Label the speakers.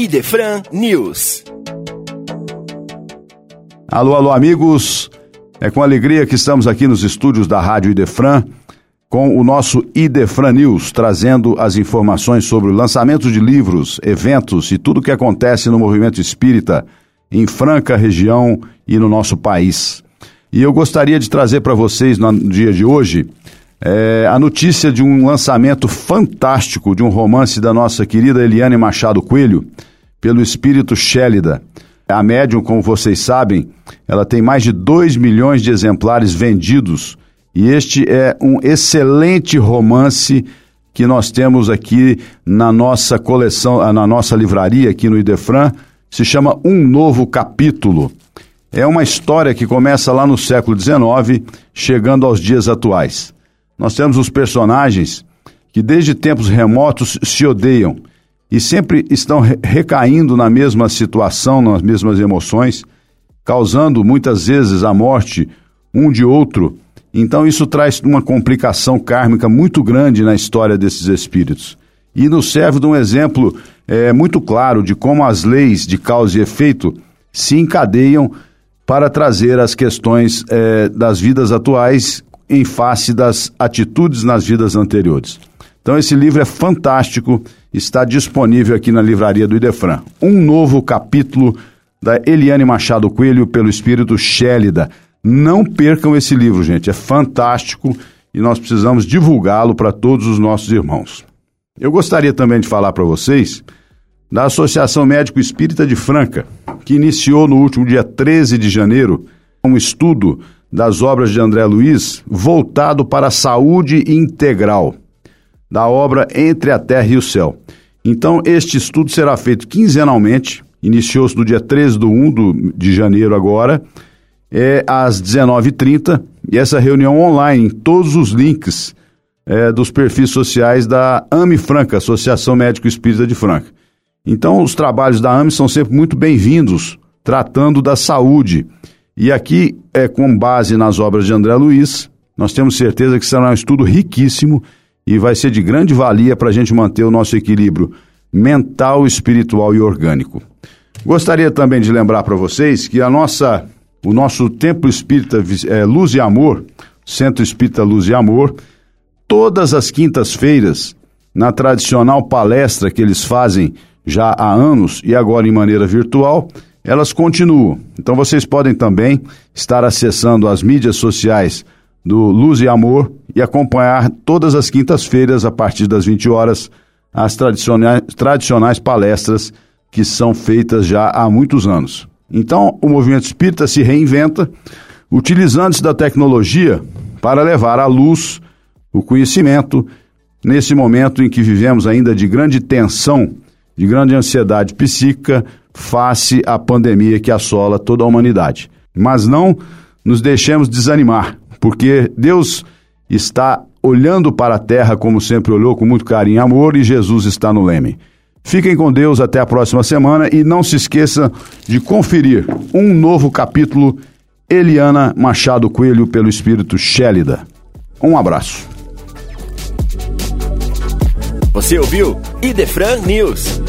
Speaker 1: Idefran News.
Speaker 2: Alô, alô, amigos. É com alegria que estamos aqui nos estúdios da Rádio Idefran com o nosso Idefran News, trazendo as informações sobre o lançamento de livros, eventos e tudo o que acontece no movimento espírita em Franca região e no nosso país. E eu gostaria de trazer para vocês no dia de hoje é, a notícia de um lançamento fantástico de um romance da nossa querida Eliane Machado Coelho, pelo espírito Shélida. A médium, como vocês sabem, ela tem mais de 2 milhões de exemplares vendidos e este é um excelente romance que nós temos aqui na nossa coleção, ah, na nossa livraria aqui no Idefran, se chama Um Novo Capítulo. É uma história que começa lá no século XIX, chegando aos dias atuais. Nós temos os personagens que desde tempos remotos se odeiam e sempre estão recaindo na mesma situação, nas mesmas emoções, causando muitas vezes a morte um de outro então isso traz uma complicação kármica muito grande na história desses espíritos. E nos serve de um exemplo é, muito claro de como as leis de causa e efeito se encadeiam para trazer as questões é, das vidas atuais em face das atitudes nas vidas anteriores. Então esse livro é fantástico, está disponível aqui na livraria do Idefran. Um novo capítulo da Eliane Machado Coelho pelo espírito Shélida. Não percam esse livro, gente, é fantástico e nós precisamos divulgá-lo para todos os nossos irmãos. Eu gostaria também de falar para vocês da Associação Médico Espírita de Franca, que iniciou no último dia 13 de janeiro um estudo das obras de André Luiz voltado para a saúde integral, da obra Entre a Terra e o Céu. Então, este estudo será feito quinzenalmente, iniciou-se no dia 13 do 1 de janeiro agora, é às 19h30 e essa reunião online em todos os links é, dos perfis sociais da AME Franca, Associação Médico Espírita de Franca. Então, os trabalhos da AME são sempre muito bem-vindos, tratando da saúde. E aqui, é com base nas obras de André Luiz, nós temos certeza que será um estudo riquíssimo e vai ser de grande valia para a gente manter o nosso equilíbrio mental, espiritual e orgânico. Gostaria também de lembrar para vocês que a nossa o nosso Templo Espírita é, Luz e Amor, Centro Espírita Luz e Amor, todas as quintas-feiras, na tradicional palestra que eles fazem já há anos e agora em maneira virtual, elas continuam. Então vocês podem também estar acessando as mídias sociais do Luz e Amor e acompanhar todas as quintas-feiras, a partir das 20 horas, as tradicionais, tradicionais palestras que são feitas já há muitos anos. Então, o movimento espírita se reinventa, utilizando-se da tecnologia para levar à luz o conhecimento nesse momento em que vivemos ainda de grande tensão, de grande ansiedade psíquica face à pandemia que assola toda a humanidade. Mas não nos deixemos desanimar, porque Deus está olhando para a terra como sempre olhou, com muito carinho e amor, e Jesus está no leme. Fiquem com Deus até a próxima semana e não se esqueça de conferir um novo capítulo Eliana Machado Coelho pelo Espírito Shélida. Um abraço.
Speaker 1: Você ouviu Idefran News.